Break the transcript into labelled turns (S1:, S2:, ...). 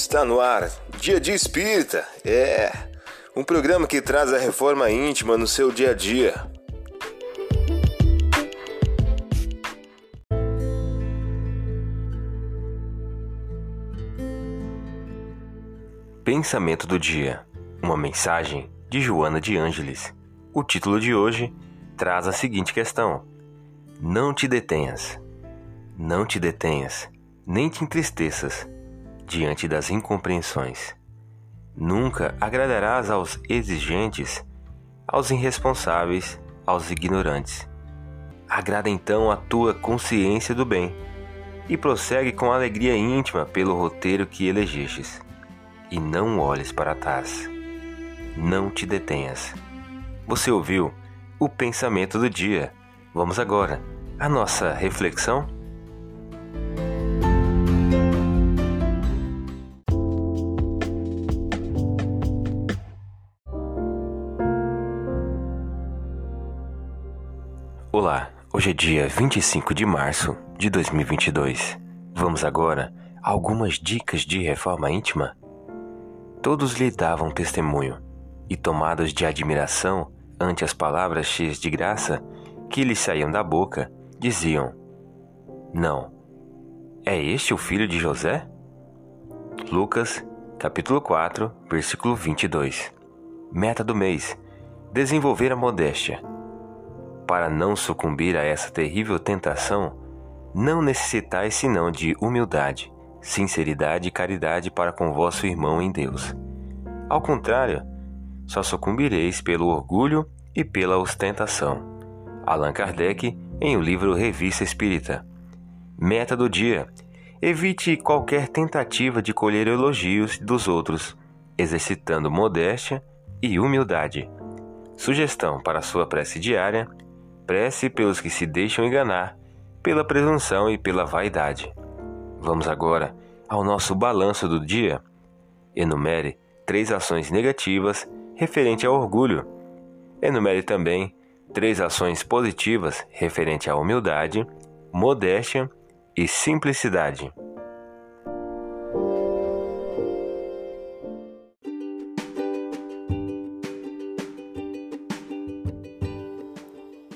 S1: Está no ar, Dia de Espírita. É um programa que traz a reforma íntima no seu dia a dia.
S2: Pensamento do dia. Uma mensagem de Joana de Ângeles. O título de hoje traz a seguinte questão: Não te detenhas. Não te detenhas, nem te entristeças diante das incompreensões. Nunca agradarás aos exigentes, aos irresponsáveis, aos ignorantes. Agrada então a tua consciência do bem e prossegue com alegria íntima pelo roteiro que elegestes. E não olhes para trás. Não te detenhas. Você ouviu o pensamento do dia. Vamos agora à nossa reflexão? Olá, hoje é dia 25 de março de 2022. Vamos agora a algumas dicas de reforma íntima? Todos lhe davam testemunho, e tomados de admiração ante as palavras cheias de graça que lhe saíam da boca, diziam: Não, é este o filho de José? Lucas, capítulo 4, versículo 22. Meta do mês: desenvolver a modéstia para não sucumbir a essa terrível tentação, não necessitais senão de humildade, sinceridade e caridade para com vosso irmão em Deus. Ao contrário, só sucumbireis pelo orgulho e pela ostentação. Allan Kardec, em o livro Revista Espírita. Meta do dia: evite qualquer tentativa de colher elogios dos outros, exercitando modéstia e humildade. Sugestão para sua prece diária: prece pelos que se deixam enganar, pela presunção e pela vaidade. Vamos agora ao nosso balanço do dia. Enumere três ações negativas referente ao orgulho. Enumere também três ações positivas referente à humildade, modéstia e simplicidade.